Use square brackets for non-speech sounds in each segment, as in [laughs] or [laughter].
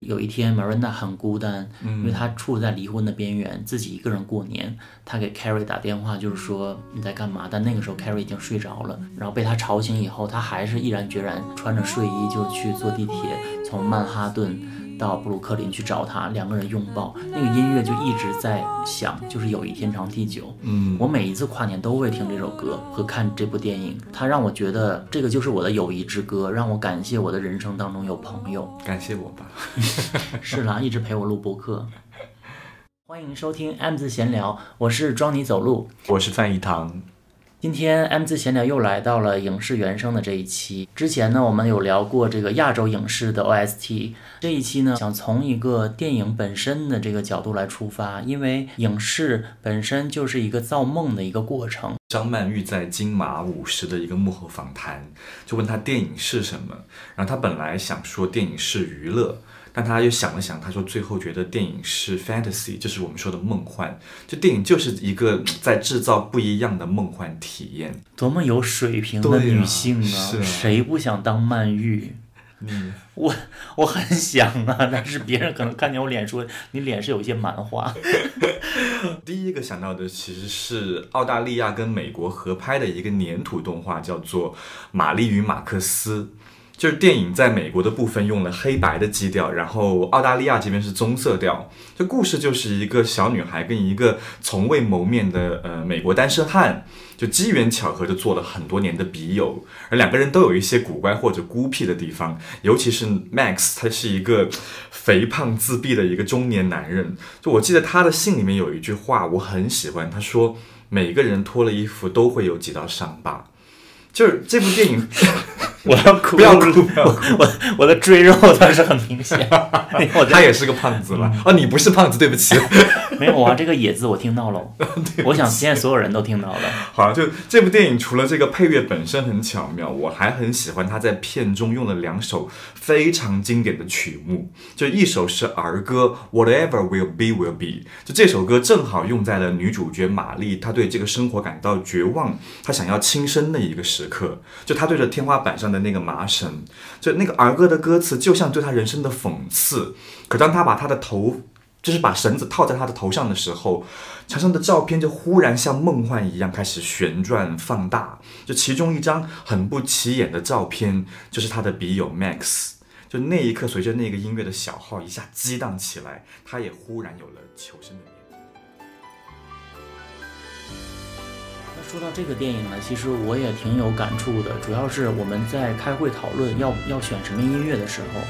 有一天，Marina 很孤单，嗯因为她处在离婚的边缘，自己一个人过年。她给 Carrie 打电话，就是说你在干嘛？但那个时候 Carrie 已经睡着了，然后被她吵醒以后，她还是毅然决然穿着睡衣就去坐地铁，从曼哈顿到布鲁克林去找他，两个人拥抱，那个音乐就一直在响，就是友谊天长地久。嗯，我每一次跨年都会听这首歌和看这部电影，它让我觉得这个就是我的友谊之歌，让我感谢我的人生当中有朋友。感谢我吧。[laughs] 是啦，一直陪我录播客。欢迎收听 M 字闲聊，我是装你走路。我是范一堂，今天 M 字闲聊又来到了影视原声的这一期。之前呢，我们有聊过这个亚洲影视的 OST。这一期呢，想从一个电影本身的这个角度来出发，因为影视本身就是一个造梦的一个过程。张曼玉在金马五十的一个幕后访谈，就问她电影是什么，然后她本来想说电影是娱乐。但他又想了想，他说最后觉得电影是 fantasy，就是我们说的梦幻。就电影就是一个在制造不一样的梦幻体验。多么有水平的女性是啊谁不想当曼玉？[laughs] 你我我很想啊，但是别人可能看见我脸说你脸是有一些蛮化。[laughs] 第一个想到的其实是澳大利亚跟美国合拍的一个粘土动画，叫做《玛丽与马克思》。就是电影在美国的部分用了黑白的基调，然后澳大利亚这边是棕色调。这故事就是一个小女孩跟一个从未谋面的呃美国单身汉，就机缘巧合的做了很多年的笔友，而两个人都有一些古怪或者孤僻的地方，尤其是 Max，他是一个肥胖自闭的一个中年男人。就我记得他的信里面有一句话我很喜欢，他说每个人脱了衣服都会有几道伤疤。就是这部电影，我要哭，不要哭，不要哭。我我的赘肉倒是很明显。[laughs] 我他也是个胖子了。哦，你不是胖子，对不起。[laughs] 没有啊，这个野字我听到了，[laughs] 我想现在所有人都听到了。好，就这部电影除了这个配乐本身很巧妙，我还很喜欢他在片中用了两首非常经典的曲目，就一首是儿歌《Whatever Will Be Will Be》，就这首歌正好用在了女主角玛丽她对这个生活感到绝望，她想要轻生的一个时刻，就她对着天花板上的那个麻绳，就那个儿歌的歌词就像对他人生的讽刺，可当他把他的头。就是把绳子套在他的头上的时候，墙上的照片就忽然像梦幻一样开始旋转放大。就其中一张很不起眼的照片，就是他的笔友 Max。就那一刻，随着那个音乐的小号一下激荡起来，他也忽然有了求生的说到这个电影呢，其实我也挺有感触的，主要是我们在开会讨论要要选什么音乐的时候。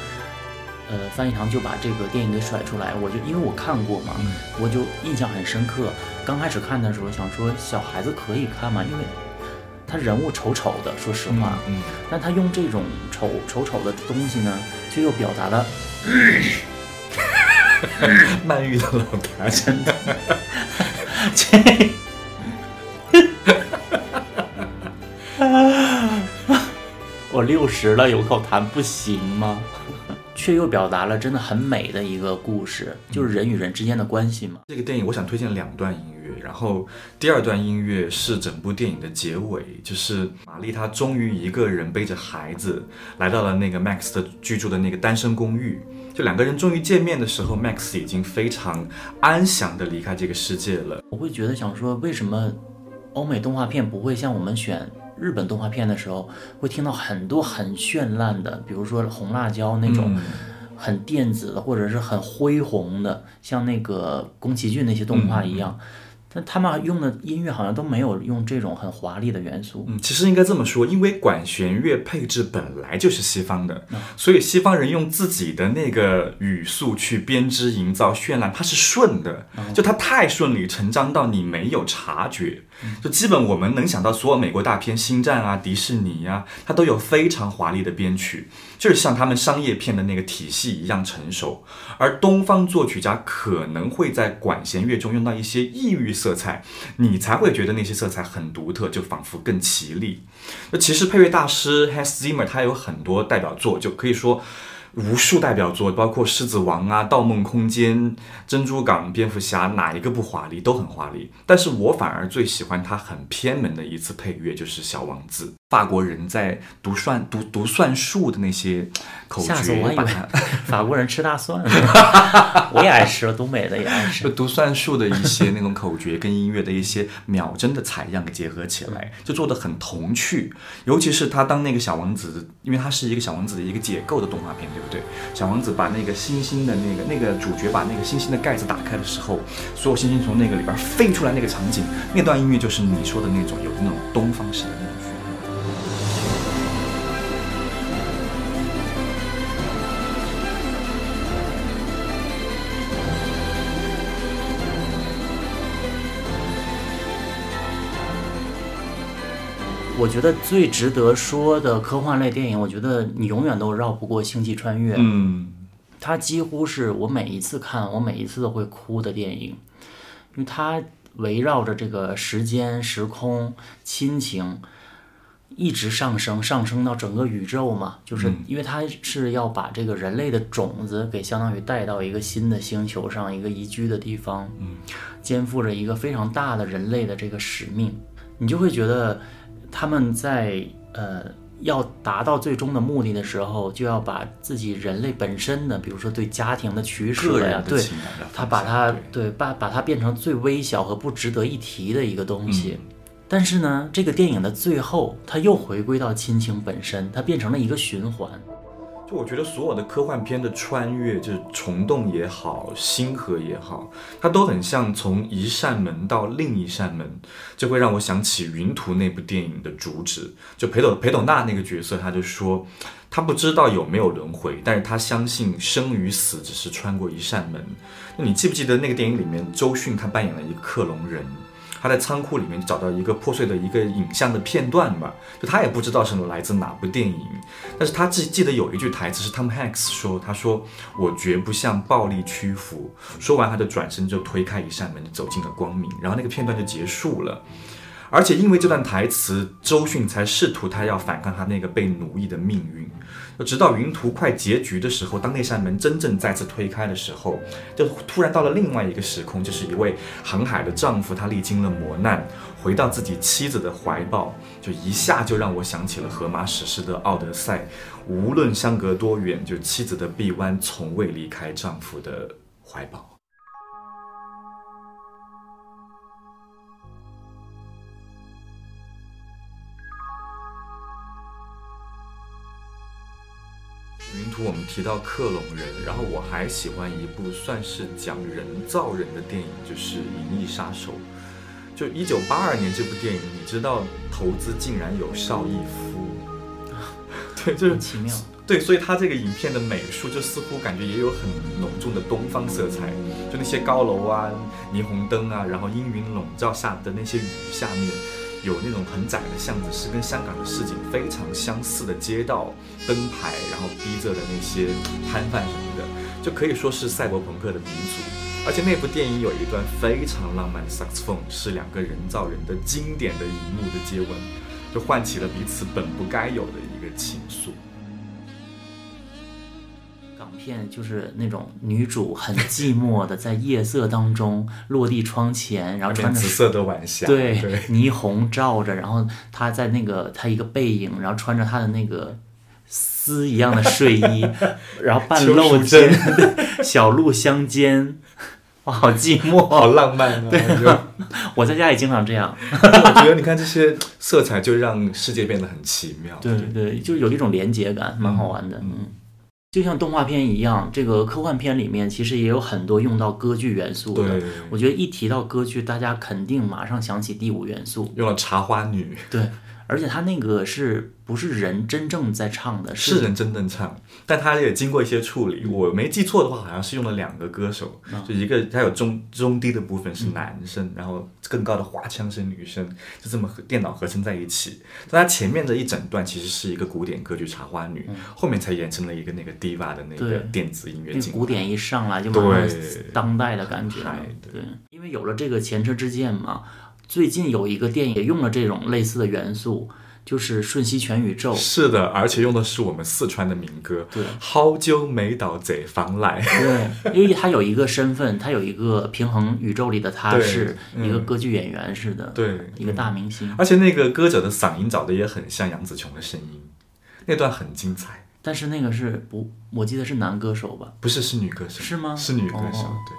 呃，范一堂就把这个电影给甩出来，我就因为我看过嘛，我就印象很深刻。刚开始看的时候想说小孩子可以看吗？因为他人物丑丑的，说实话，嗯，但他用这种丑丑丑的东西呢，却又表达了 [laughs] 曼玉的老台 [laughs] 真的，这。[laughs] 六十了，有口痰不行吗？[laughs] 却又表达了真的很美的一个故事，就是人与人之间的关系嘛。这个电影我想推荐两段音乐，然后第二段音乐是整部电影的结尾，就是玛丽她终于一个人背着孩子来到了那个 Max 的居住的那个单身公寓，就两个人终于见面的时候，Max 已经非常安详的离开这个世界了。我会觉得想说，为什么欧美动画片不会像我们选日本动画片的时候，会听到很多很绚烂的，比如说红辣椒那种。很电子的，或者是很恢宏的，像那个宫崎骏那些动画一样，但他们用的音乐好像都没有用这种很华丽的元素。嗯，其实应该这么说，因为管弦乐配置本来就是西方的，所以西方人用自己的那个语速去编织、营造绚烂，它是顺的，就它太顺理成章到你没有察觉。就基本我们能想到所有美国大片，《星战》啊、迪士尼呀、它都有非常华丽的编曲，就是像他们商业片的那个体系一样成熟。而东方作曲家可能会在管弦乐中用到一些异域色彩，你才会觉得那些色彩很独特，就仿佛更绮丽。那其实配乐大师 Hans Zimmer 他有很多代表作，就可以说。无数代表作，包括《狮子王》啊，《盗梦空间》、《珍珠港》、《蝙蝠侠》，哪一个不华丽？都很华丽。但是我反而最喜欢他很偏门的一次配乐，就是《小王子》。法国人在读算读读算术的那些口诀，吓死我！以为 [laughs] 法国人吃大蒜，[laughs] 我也爱吃，东北的也爱吃。就读算术的一些那种口诀跟音乐的一些秒针的采样给结合起来，就做的很童趣。尤其是他当那个小王子，因为他是一个小王子的一个解构的动画片，对不对？小王子把那个星星的那个那个主角把那个星星的盖子打开的时候，所有星星从那个里边飞出来，那个场景，那段音乐就是你说的那种有那种东方式的那种。我觉得最值得说的科幻类电影，我觉得你永远都绕不过《星际穿越》。嗯，它几乎是我每一次看，我每一次都会哭的电影，因为它围绕着这个时间、时空、亲情一直上升，上升到整个宇宙嘛。就是因为它是要把这个人类的种子给相当于带到一个新的星球上，一个宜居的地方，嗯，肩负着一个非常大的人类的这个使命，你就会觉得。他们在呃要达到最终的目的的时候，就要把自己人类本身的，比如说对家庭的取舍呀，对，他把它对把把它变成最微小和不值得一提的一个东西。但是呢，这个电影的最后，它又回归到亲情本身，它变成了一个循环。就我觉得所有的科幻片的穿越，就是虫洞也好，星河也好，它都很像从一扇门到另一扇门，就会让我想起《云图》那部电影的主旨。就裴斗裴斗娜那个角色，他就说，他不知道有没有轮回，但是他相信生与死只是穿过一扇门。那你记不记得那个电影里面，周迅他扮演了一个克隆人？他在仓库里面找到一个破碎的一个影像的片段吧，就他也不知道是来自哪部电影，但是他记记得有一句台词是 Tom Hanks 说，他说我绝不向暴力屈服。说完他就转身就推开一扇门，走进了光明，然后那个片段就结束了。而且因为这段台词，周迅才试图他要反抗他那个被奴役的命运。直到云图快结局的时候，当那扇门真正再次推开的时候，就突然到了另外一个时空，就是一位航海的丈夫，他历经了磨难，回到自己妻子的怀抱，就一下就让我想起了荷马史诗的《奥德赛》，无论相隔多远，就妻子的臂弯从未离开丈夫的怀抱。我们提到克隆人，然后我还喜欢一部算是讲人造人的电影，就是《银翼杀手》。就一九八二年这部电影，你知道投资竟然有邵逸夫，对，就是奇妙。对，所以他这个影片的美术就似乎感觉也有很浓重的东方色彩，就那些高楼啊、霓虹灯啊，然后阴云笼罩下的那些雨下面。有那种很窄的巷子，是跟香港的市井非常相似的街道灯牌，然后逼仄的那些摊贩什么的，就可以说是赛博朋克的鼻祖。而且那部电影有一段非常浪漫的萨克斯风，是两个人造人的经典的一幕的接吻，就唤起了彼此本不该有的一个情愫。片就是那种女主很寂寞的在夜色当中落地窗前，然后穿着紫色的晚霞，对霓虹照着，然后她在那个她一个背影，然后穿着她的那个丝一样的睡衣，[laughs] 然后半露肩，[laughs] 小鹿相间，哇，好寂寞，好浪漫啊！对，我在家也经常这样。[laughs] 我觉得你看这些色彩就让世界变得很奇妙，对对，就有一种连接感，蛮好玩的，嗯。就像动画片一样，这个科幻片里面其实也有很多用到歌剧元素的。我觉得一提到歌剧，大家肯定马上想起第五元素，用了茶花女。对。而且他那个是不是人真正在唱的？是人真正唱，但他也经过一些处理。我没记错的话，好像是用了两个歌手，就一个他有中中低的部分是男生，然后更高的花腔是女生，就这么和电脑合成在一起。但他前面的一整段其实是一个古典歌剧《茶花女》，后面才延伸了一个那个 diva 的那个电子音乐。古典一上来就马上当代的感觉。对，因为有了这个前车之鉴嘛。最近有一个电影也用了这种类似的元素，就是瞬息全宇宙。是的，而且用的是我们四川的民歌。对，好久没到这方来。对，因为他有一个身份，他有一个平衡宇宙里的他是一个嗯歌剧演员似的，对一个大明星。而且那个歌者的嗓音找的也很像杨紫琼的声音，那段很精彩。但是那个是不，我记得是男歌手吧？不是，是女歌手。是吗是女歌手，哦对。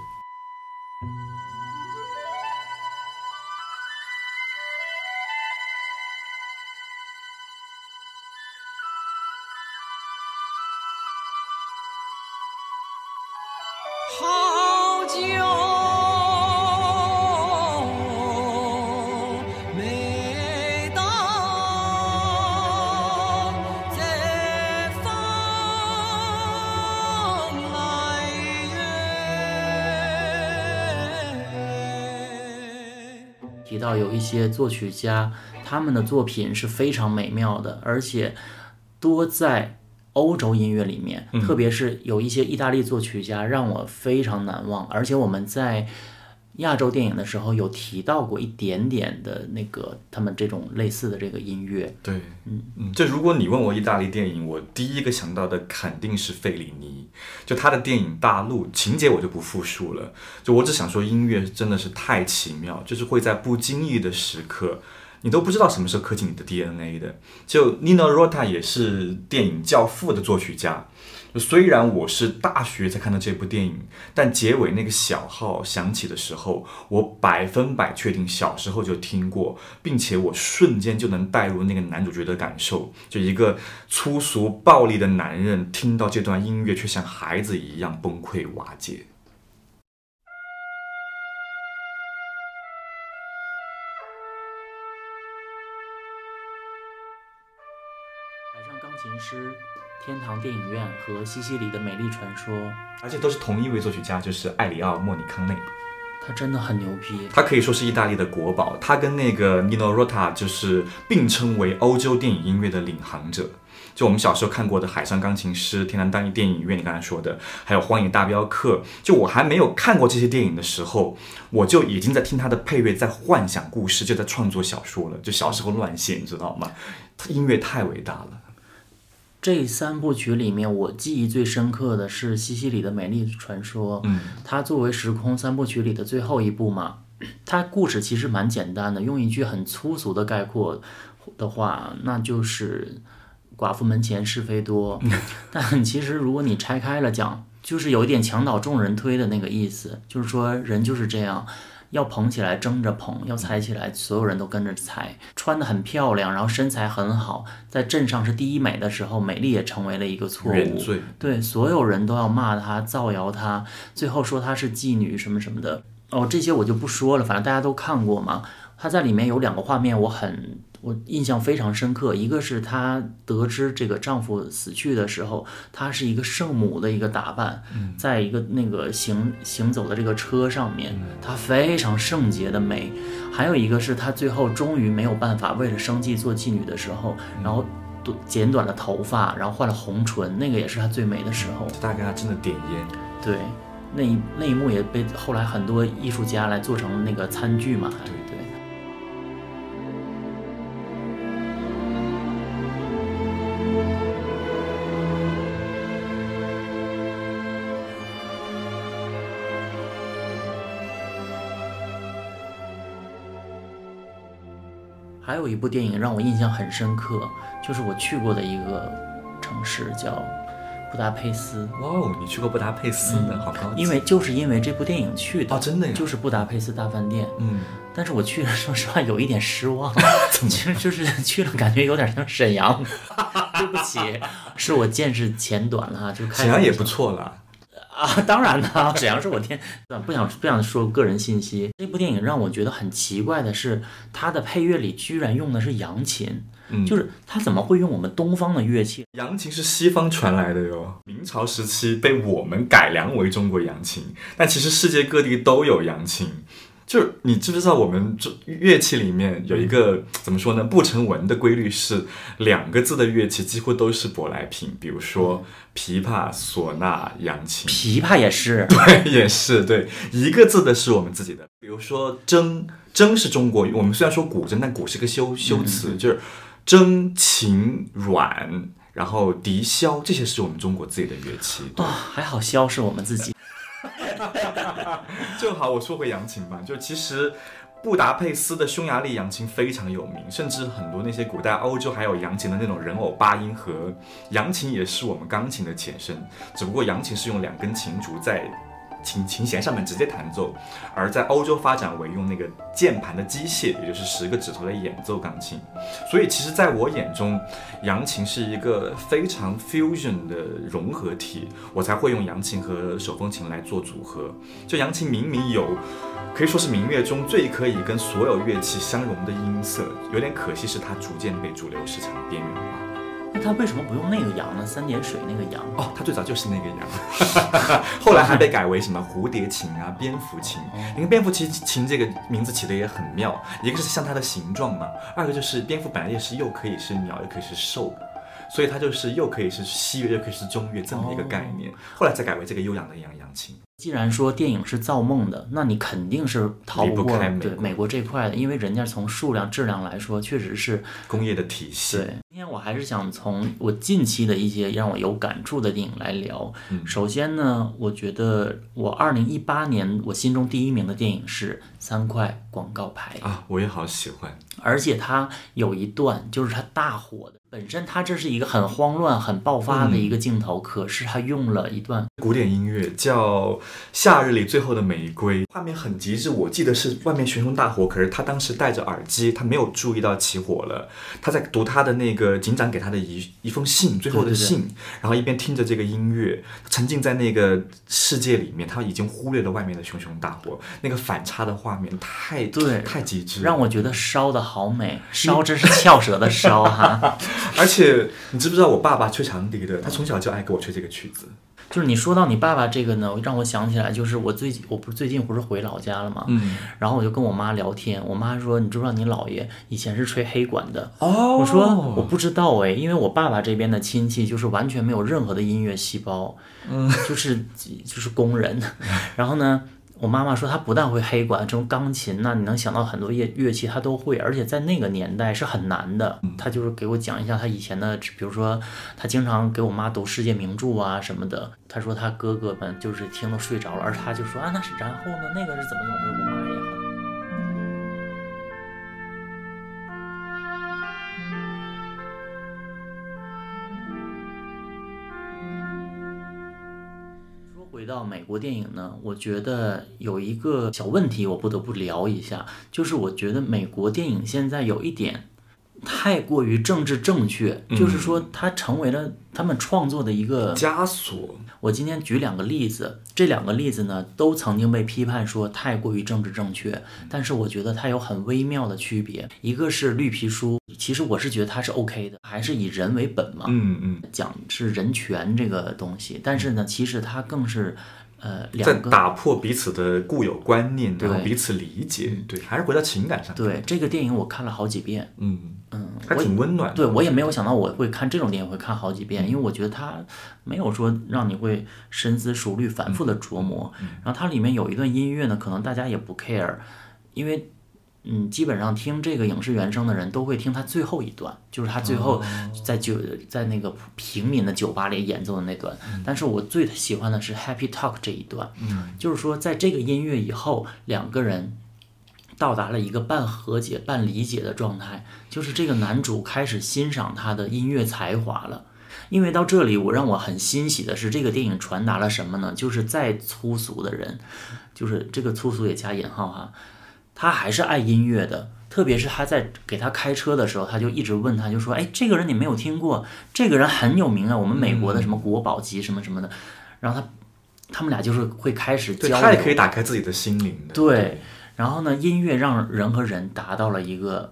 好久没到这方来耶。提到有一些作曲家，他们的作品是非常美妙的，而且多在欧洲音乐里面，特别是有一些意大利作曲家让我非常难忘，而且我们在。亚洲电影的时候有提到过一点点的那个他们这种类似的这个音乐，对，嗯。嗯，就如果你问我意大利电影，我第一个想到的肯定是费里尼，就他的电影《大陆》，情节我就不复述了，就我只想说音乐真的是太奇妙，就是会在不经意的时刻，你都不知道什么时候刻进你的 DNA 的。就 Nino Rota 也是电影《教父》的作曲家。虽然我是大学才看到这部电影，但结尾那个小号响起的时候，我百分百确定小时候就听过，并且我瞬间就能带入那个男主角的感受。就一个粗俗暴力的男人，听到这段音乐却像孩子一样崩溃瓦解。琴师、天堂电影院和西西里的美丽传说，而且都是同一位作曲家，就是艾里奥·莫尼康内。他真的很牛逼。他可以说是意大利的国宝，他跟那个 Nino Rota 就是并称为欧洲电影音乐的领航者。就我们小时候看过的《海上钢琴师》、《天堂当电影院》，你刚才说的，还有《荒野大镖客》，就我还没有看过这些电影的时候，我就已经在听他的配乐，在幻想故事，就在创作小说了。就小时候乱写，你知道吗？他音乐太伟大了。这三部曲里面，我记忆最深刻的是西西里的美丽传说。嗯，它作为时空三部曲里的最后一部嘛，它故事其实蛮简单的，用一句很粗俗的概括的话，那就是寡妇门前是非多。但其实如果你拆开了讲，就是有一点墙倒众人推的那个意思，就是说人就是这样。要捧起来争着捧，要踩起来所有人都跟着踩。穿得很漂亮，然后身材很好，在镇上是第一美的时候，美丽也成为了一个错误。对，所有人都要骂她、造谣她，最后说她是妓女什么什么的。哦，这些我就不说了，反正大家都看过嘛。她在里面有两个画面，我很我印象非常深刻。一个是她得知这个丈夫死去的时候，她是一个圣母的一个打扮，在一个那个行行走的这个车上面，她非常圣洁的美。还有一个是她最后终于没有办法为了生计做妓女的时候，然后短剪短了头发，然后换了红唇，那个也是她最美的时候。大概他真的点烟。对，那一那一幕也被后来很多艺术家来做成那个餐具嘛，对对。有一部电影让我印象很深刻，就是我去过的一个城市叫布达佩斯。哇哦，你去过布达佩斯呢，好高级。因为就是因为这部电影去的哦，真的呀。就是布达佩斯大饭店。嗯，但是我去了，说实话有一点失望，[laughs] 其实就是去了，感觉有点像沈阳。[laughs] 对不起，是我见识浅短了哈，就看沈阳也不错啦。啊，当然了，沈阳是我天，不想不想说个人信息。这部电影让我觉得很奇怪的是，它的配乐里居然用的是扬琴，嗯就是它怎么会用我们东方的乐器？扬琴是西方传来的哟，明朝时期被我们改良为中国扬琴，但其实世界各地都有扬琴。就是你知不知道，我们这乐器里面有一个怎么说呢？不成文的规律是，两个字的乐器几乎都是舶来品，比如说琵琶、唢呐、扬琴。琵琶也是，[laughs] 对，也是对，一个字的是我们自己的，比如说筝，筝是中国，我们虽然说古筝，但古是个修修辞，就是筝、琴、阮，然后笛、箫，这些是我们中国自己的乐器。对啊，还好箫是我们自己。[laughs] 正好我说回扬琴吧，就其实布达佩斯的匈牙利扬琴非常有名，甚至很多那些古代欧洲还有扬琴的那种人偶八音盒，扬琴也是我们钢琴的前身，只不过扬琴是用两根琴竹在琴琴弦上面直接弹奏，而在欧洲发展为用那个键盘的机械，也就是十个指头来演奏钢琴。所以其实在我眼中，扬琴是一个非常 fusion 的融合体，我才会用扬琴和手风琴来做组合。就扬琴明明有，可以说是民乐中最可以跟所有乐器相融的音色，有点可惜是它逐渐被主流市场边缘化。那他为什么不用那个羊呢？三点水那个羊。哦，它最早就是那个羊，[laughs] 后来还被改为什么蝴蝶琴啊、蝙蝠琴。你看蝙蝠琴琴这个名字起的也很妙，一个是像它的形状嘛，二个就是蝙蝠本来也是又可以是鸟，又可以是兽，所以它就是又可以是西乐，又可以是中乐这么一个概念。后来才改为这个悠扬的扬扬琴。既然说电影是造梦的，那你肯定是逃不过开对美国这块的，因为人家从数量、质量来说，确实是工业的体系，对。今天我还是想从我近期的一些让我有感触的电影来聊。嗯首先呢，我觉得我二零一八年我心中第一名的电影是《三块广告牌》。啊，我也好喜欢。而且它有一段就是它大火的，本身它这是一个很慌乱、很爆发的一个镜头，可是它用了一段古典音乐叫《夏日里最后的玫瑰》，画面很极致。我记得是外面熊熊大火，可是他当时戴着耳机，他没有注意到起火了。他在读他的那个警长给他的一一封信，最后的对对对信，然后一边听着这个音乐，沉浸在那个世界里面，他已经忽略了外面的熊熊大火。那个反差的画面太对太极致，让我觉得烧的好美，烧真是翘舌的烧哈。[laughs] 而且你知不知道我爸爸吹长笛的，他从小就爱给我吹这个曲子。就是你说到你爸爸这个呢，让我想起来，就是我最近我不是最近不是回老家了嘛？嗯，然后我就跟我妈聊天，我妈说你知不知道你姥爷以前是吹黑管的？哦我说我不知道哎，因为我爸爸这边的亲戚就是完全没有任何的音乐细胞，嗯，就是就是工人。[laughs] 然后呢，我妈妈说她不但会黑管，这种钢琴呐、你能想到很多乐乐器她都会，而且在那个年代是很难的。她就是给我讲一下她以前的，比如说她经常给我妈读世界名著啊什么的。她说她哥哥们就是听都睡着了，而她就说啊那是然后呢，那个是怎么怎么回事？我妈也很。到美国电影呢，我觉得有一个小问题，我不得不聊一下，就是我觉得美国电影现在有一点太过于政治正确，就是说它成为了他们创作的一个枷锁。我今天举两个例子，这两个例子呢都曾经被批判说太过于政治正确，但是我觉得它有很微妙的区别。一个是绿皮书，其实我是觉得它是 OK 的，还是以人为本嘛，嗯嗯，讲是人权这个东西，但是呢，其实它更是呃在两个打破彼此的固有观念，然后对彼此理解，对，还是回到情感上。对这个电影我看了好几遍，嗯，嗯，还我挺温暖的。对我也没有想到我会看这种电影会看好几遍，因为我觉得它没有说让你会深思熟虑、反复的琢磨。然后它里面有一段音乐呢，可能大家也不 care，因为嗯，基本上听这个影视原声的人都会听他最后一段，就是他最后在酒在那个平民的酒吧里演奏的那段。但是我最喜欢的是 Happy Talk 这一段，就是说在这个音乐以后，两个人。到达了一个半和解、半理解的状态，就是这个男主开始欣赏他的音乐才华了。因为到这里，我让我很欣喜的是，这个电影传达了什么呢？就是再粗俗的人，就是这个粗俗也加引号哈，他还是爱音乐的。特别是他在给他开车的时候，他就一直问他，就说：“哎，这个人你没有听过？这个人很有名啊，我们美国的什么国宝级什么什么的。”然后他他们俩就是会开始对交流，他也可以打开自己的心灵的，对，然后呢，音乐让人和人达到了一个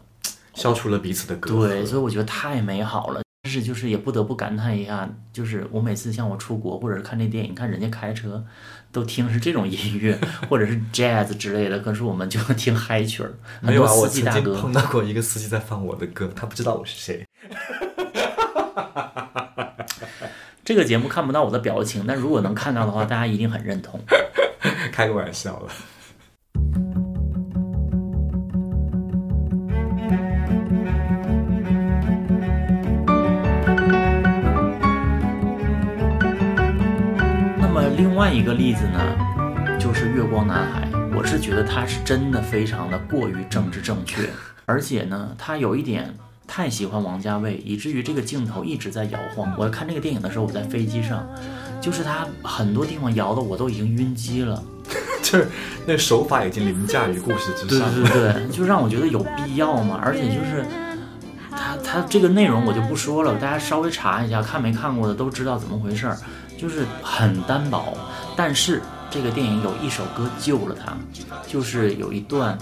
消除了彼此的隔阂。对，所以我觉得太美好了。但是就是也不得不感叹一下，就是我每次像我出国或者是看这电影，看人家开车都听是这种音乐，或者是 jazz 之类的，可是我们就听嗨曲儿。很多没有啊，我司机大哥曾经碰到过一个司机在放我的歌，他不知道我是谁。[laughs] 这个节目看不到我的表情，但如果能看到的话，大家一定很认同。开个玩笑了。个例子呢，就是《月光男孩》，我是觉得他是真的非常的过于政治正确，而且呢，他有一点太喜欢王家卫，以至于这个镜头一直在摇晃。我看这个电影的时候，我在飞机上，就是他很多地方摇的我都已经晕机了。[laughs] 就是那手法已经凌驾于故事之 [laughs] 对上。对对对，就让我觉得有必要嘛，而且就是他他这个内容我就不说了，大家稍微查一下，看没看过的都知道怎么回事儿，就是很单薄，但是这个电影有一首歌救了他，就是有一段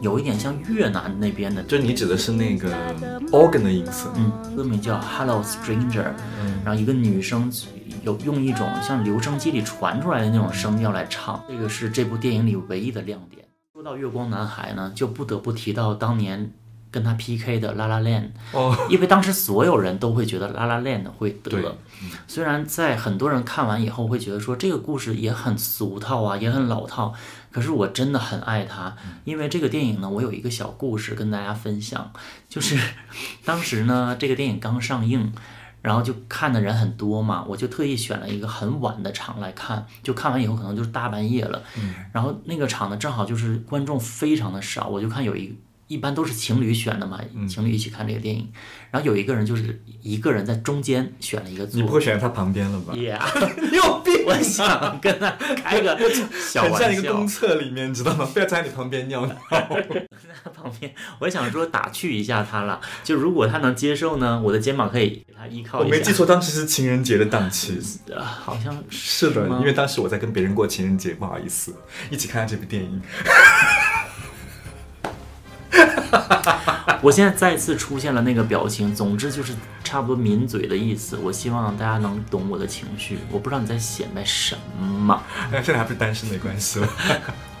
有一点像越南那边的，就你指的是那个 organ 的音色，嗯，歌名叫《Hello Stranger》，然后一个女生有用一种像留声机里传出来的那种声调来唱，这个是这部电影里唯一的亮点。说到月光男孩呢，就不得不提到当年跟他 PK 的《La La Land》，哦，因为当时所有人都会觉得《La La Land》会得，虽然在很多人看完以后会觉得说这个故事也很俗套啊，也很老套，可是我真的很爱它，因为这个电影呢，我有一个小故事跟大家分享，就是 [laughs] 当时呢这个电影刚上映。然后就看的人很多嘛，我就特意选了一个很晚的场来看，就看完以后可能就是大半夜了。然后那个场呢，正好就是观众非常的少，我就看有一一般都是情侣选的嘛，情侣一起看这个电影。然后有一个人就是一个人在中间选了一个座你不会选在他旁边了吧？，Yeah，[laughs] 你有病！我想跟他开个 [laughs] 小很像玩笑一个公。厕里面，你知道吗？不要在你旁边尿尿。[laughs] 他旁边，我想说打趣一下他了，就如果他能接受呢，我的肩膀可以给他依靠一下。我没记错，当时是情人节的档期。啊，好像是的，因为当时我在跟别人过情人节，不好意思，一起看这部电影。[laughs] 我现在再次出现了那个表情，总之就是差不多抿嘴的意思。我希望大家能懂我的情绪，我不知道你在显摆什么。[laughs] 现在还不是单身没关系了。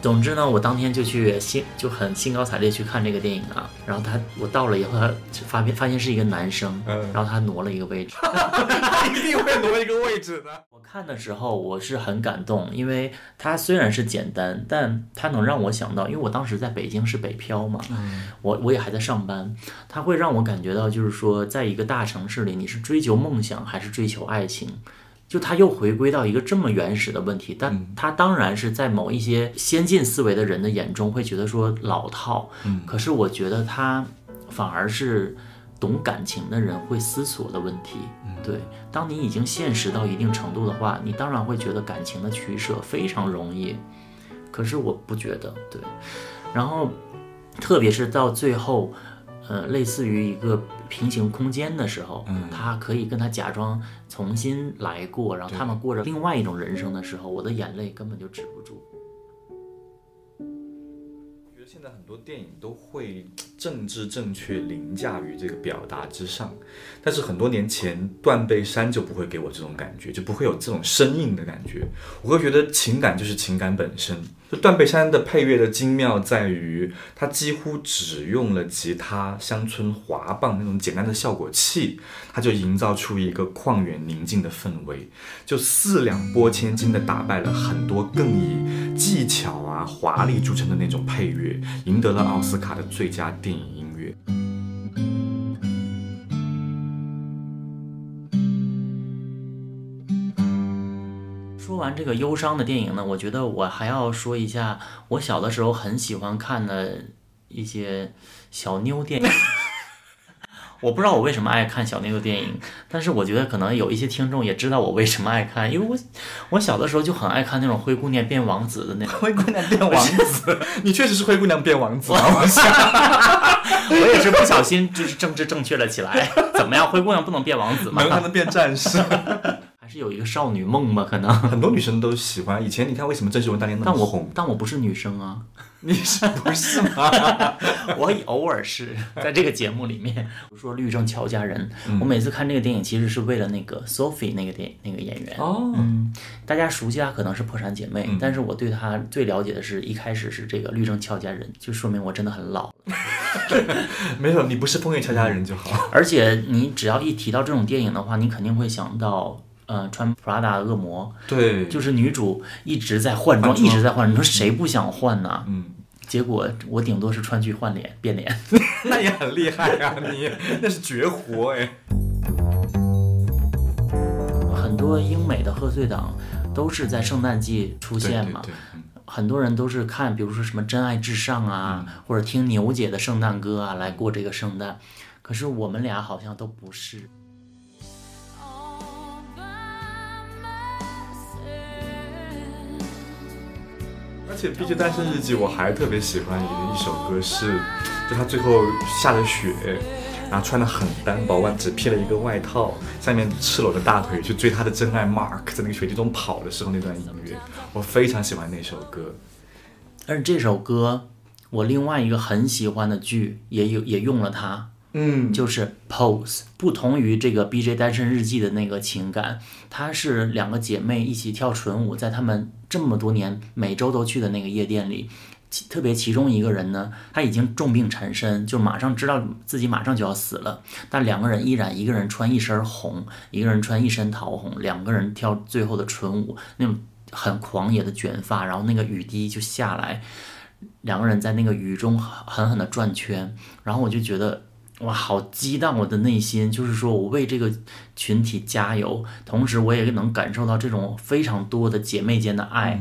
总之呢，我当天就去兴就很兴高采烈去看这个电影啊。然后他我到了以后，他就发现发现是一个男生，嗯然后他挪了一个位置。[laughs] 他一定会挪一个位置的。[laughs] 我看的时候我是很感动，因为他虽然是简单，但他能让我想到，因为我当时在北京是北漂嘛，我我也还在上班，他会让我感觉到，就是说，在一个大城市里，你是追求梦想还是追求爱情？就他又回归到一个这么原始的问题，但他当然是在某一些先进思维的人的眼中会觉得说老套，可是我觉得他反而是懂感情的人会思索的问题。对，当你已经现实到一定程度的话，你当然会觉得感情的取舍非常容易。可是我不觉得，对。然后，特别是到最后，呃，类似于一个平行空间的时候，嗯他可以跟他假装重新来过，然后他们过着另外一种人生的时候，我的眼泪根本就止不住。我觉得现在很多电影都会政治正确凌驾于这个表达之上，但是很多年前断背山就不会给我这种感觉，就不会有这种生硬的感觉。我会觉得情感就是情感本身。就断背山的配乐的精妙在于，它几乎只用了吉他、乡村滑棒那种简单的效果器，它就营造出一个旷远宁静的氛围，就四两拨千斤的打败了很多更以技巧啊、华丽著称的那种配乐，赢得了奥斯卡的最佳电影音乐。说完这个忧伤的电影呢，我觉得我还要说一下我小的时候很喜欢看的一些小妞电影。我不知道我为什么爱看小妞的电影，但是我觉得可能有一些听众也知道我为什么爱看，因为我我小的时候就很爱看那种灰姑娘变王子的那种。[laughs] 灰姑娘变王子，[laughs] 你确实是灰姑娘变王子啊！我，我也是不小心就是政治正确了起来。怎么样，灰姑娘不能变王子吗能？还能变战士，[laughs] 还是有一个少女梦吧？可能。很多女生都喜欢。以前你看为什么郑秀文当年那但我么红？但我不是女生啊，你是不是吗？[laughs] 我也偶尔是在这个节目里面，比如说《律政乔家人》嗯我每次看这个电影其实是为了那个 Sophie 那个电那个演员。哦，大家熟悉她可能是《破产姐妹》嗯但是我对她最了解的是一开始是这个《律政俏佳人》，就说明我真的很老。[laughs] 没有，你不是风月俏佳人就好。而且你只要一提到这种电影的话，你肯定会想到。呃，穿 Prada 的恶魔，对，就是女主一直在换装，换一直在换。你说谁不想换呢？嗯，结果我顶多是穿去换脸变脸。[laughs] 那也很厉害啊，你那是绝活哎。很多英美的贺岁档都是在圣诞季出现嘛。对对，嗯很多人都是看，比如说什么《真爱至上》啊，或者听牛姐的圣诞歌啊来过这个圣诞。可是我们俩好像都不是。而且《毕竟单身日记》我还特别喜欢的一首歌是，就他最后下着雪，然后穿的很单薄，外只披了一个外套，下面赤裸着大腿去追他的真爱 Mark，在那个雪地中跑的时候那段音乐，我非常喜欢那首歌。而这首歌，我另外一个很喜欢的剧也有也用了它，嗯，就是《Pose》。不同于这个《B J 单身日记》的那个情感，它是两个姐妹一起跳纯舞，在她们这么多年每周都去的那个夜店里。特别其中一个人呢，他已经重病缠身，就马上知道自己马上就要死了，但两个人依然一个人穿一身红，一个人穿一身桃红，两个人跳最后的纯舞，那种很狂野的卷发，然后那个雨滴就下来，两个人在那个雨中狠狠地转圈，然后我就觉得哇，好激荡我的内心，就是说我为这个群体加油，同时我也能感受到这种非常多的姐妹间的爱。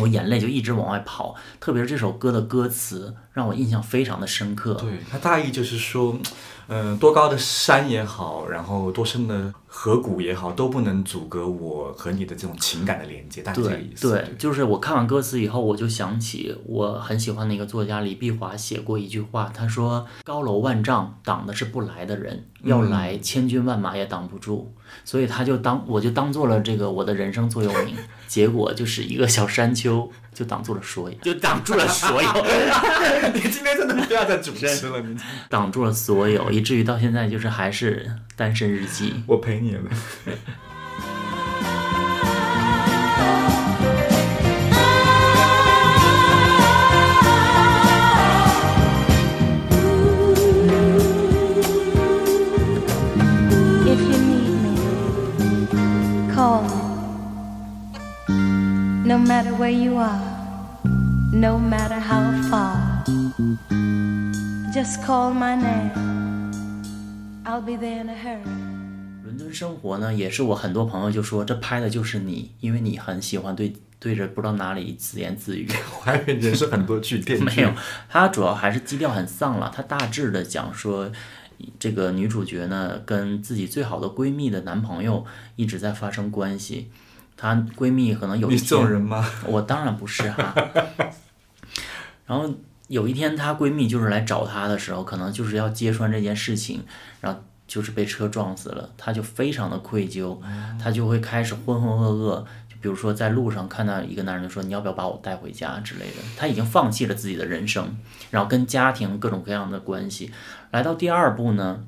我眼泪就一直往外跑，特别是这首歌的歌词让我印象非常的深刻。对，它大意就是说，嗯、多高的山也好，然后多深的河谷也好，都不能阻隔我和你的这种情感的连接，大概是这个意思。对，就是我看完歌词以后，我就想起我很喜欢的一个作家李碧华写过一句话，他说：“高楼万丈挡的是不来的人，要来千军万马也挡不住。所以他就当我就当做了这个我的人生座右铭，结果就是一个小山丘 [laughs] 就挡住了所有，就挡住了所有，你今天真的不要再主持了，你 [laughs] 挡住了所有，以至于到现在就是还是单身日记。我陪你了。If you need me, call me. No matter where you are, no matter how far, just call my name. I'll be there in a hurry. 伦敦生活呢，也是我很多朋友就说这拍的就是你，因为你很喜欢对对着不知道哪里自言自语。[laughs] 我还以为人是很多剧电剧没有，它主要还是基调很丧了。它大致的讲说，这个女主角呢跟自己最好的闺蜜的男朋友一直在发生关系。她闺蜜可能有一你是这种，人吗？我当然不是哈。[laughs] 然后有一天，她闺蜜就是来找她的时候，可能就是要揭穿这件事情，然后就是被车撞死了，她就非常的愧疚，她就会开始浑浑噩噩。就比如说在路上看到一个男人，就说你要不要把我带回家之类的。她已经放弃了自己的人生，然后跟家庭各种各样的关系。来到第二步呢，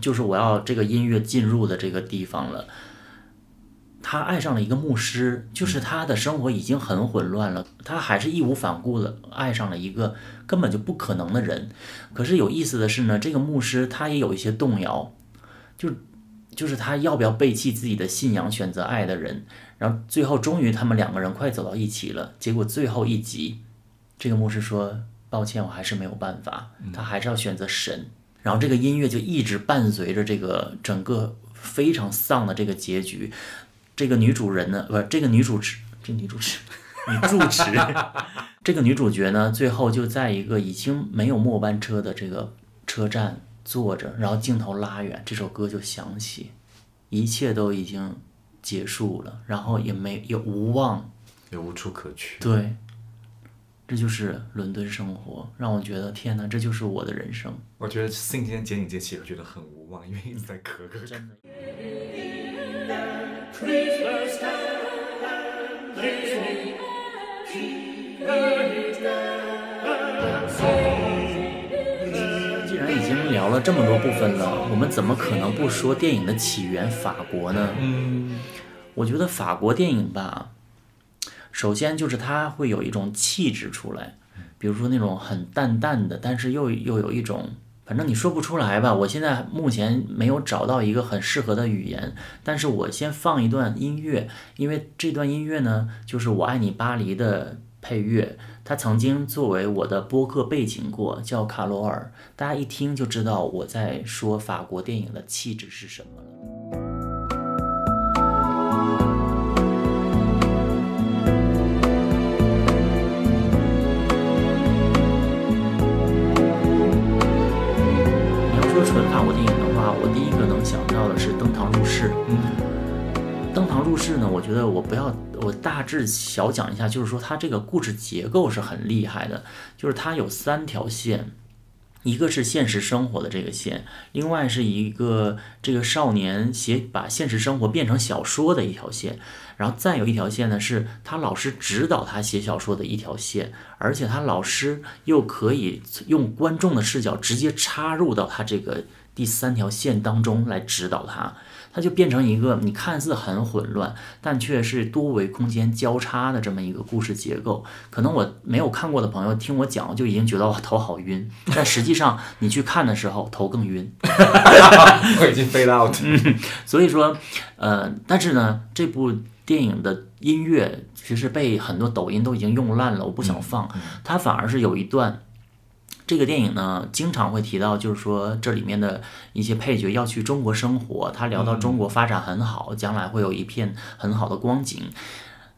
就是我要这个音乐进入的这个地方了。他爱上了一个牧师，就是他的生活已经很混乱了，他还是义无反顾的爱上了一个根本就不可能的人。可是有意思的是呢，这个牧师他也有一些动摇，就就是他要不要背弃自己的信仰，选择爱的人。然后最后终于他们两个人快走到一起了，结果最后一集，这个牧师说：“抱歉，我还是没有办法，他还是要选择神。”然后这个音乐就一直伴随着这个整个非常丧的这个结局。这个女主人呢，不是这个女主持，这女主持，[laughs] 女主持，这个女主角呢，最后就在一个已经没有末班车的这个车站坐着，然后镜头拉远，这首歌就响起，一切都已经结束了，然后也没有无望，也无处可去。对，这就是伦敦生活，让我觉得天哪，这就是我的人生，我觉得信今天剪影节起，我觉得很无望，因为一直在咳咳咳。真的。既然已经聊了这么多部分了，我们怎么可能不说电影的起源法国呢？嗯，我觉得法国电影吧，首先就是它会有一种气质出来，比如说那种很淡淡的，但是又又有一种，反正你说不出来吧。我现在目前没有找到一个很适合的语言，但是我先放一段音乐，因为这段音乐呢，就是《我爱你巴黎》的配乐，它曾经作为我的播客背景过，叫卡罗尔，大家一听就知道我在说法国电影的气质是什么了。致小讲一下，就是说它这个故事结构是很厉害的，就是它有三条线，一个是现实生活的这个线，另外是一个这个少年写把现实生活变成小说的一条线，然后再有一条线呢是他老师指导他写小说的一条线，而且他老师又可以用观众的视角直接插入到他这个第三条线当中来指导他。它就变成一个你看似很混乱，但却是多维空间交叉的这么一个故事结构。可能我没有看过的朋友听我讲，就已经觉得我头好晕，但实际上你去看的时候头更晕。[laughs] 我已经 fade out。嗯所以说，呃，但是呢，这部电影的音乐其实被很多抖音都已经用烂了，我不想放。它反而是有一段。这个电影呢，经常会提到，就是说这里面的一些配角要去中国生活，他聊到中国发展很好，将来会有一片很好的光景。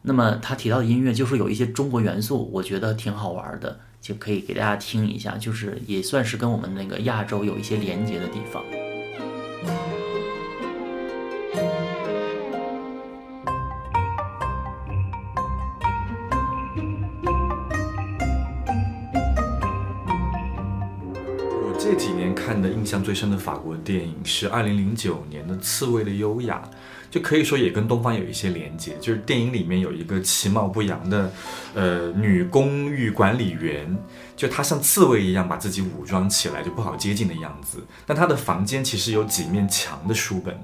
那么他提到的音乐就是有一些中国元素，我觉得挺好玩的，就可以给大家听一下，就是也算是跟我们那个亚洲有一些连接的地方。看的印象最深的法国电影是二零零九年的《刺猬的优雅》，就可以说也跟东方有一些连接。就是电影里面有一个其貌不扬的，呃，女公寓管理员，就他像刺猬一样把自己武装起来，就不好接近的样子。但他的房间其实有几面墙的书本，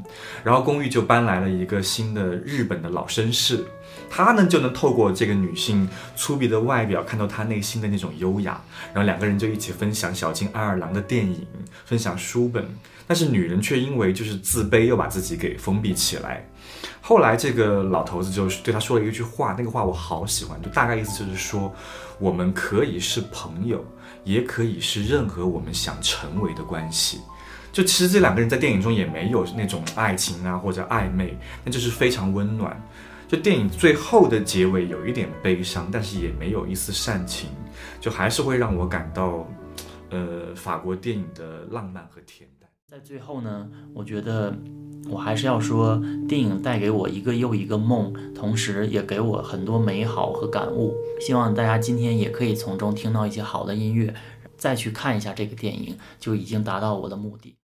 然后公寓就搬来了一个新的日本的老绅士。他呢就能透过这个女性粗鄙的外表，看到她内心的那种优雅，然后两个人就一起分享小津安二郎的电影，分享书本。但是女人却因为就是自卑，又把自己给封闭起来。后来这个老头子就是对他说了一句话，那个话我好喜欢，就大概意思就是说，我们可以是朋友，也可以是任何我们想成为的关系。就其实这两个人在电影中也没有那种爱情啊或者暧昧，那就是非常温暖。就电影最后的结尾有一点悲伤，但是也没有一丝煽情，就还是会让我感到，呃，法国电影的浪漫和恬淡。在最后呢，我觉得我还是要说，电影带给我一个又一个梦，同时也给我很多美好和感悟。希望大家今天也可以从中听到一些好的音乐，再去看一下这个电影，就已经达到我的目的。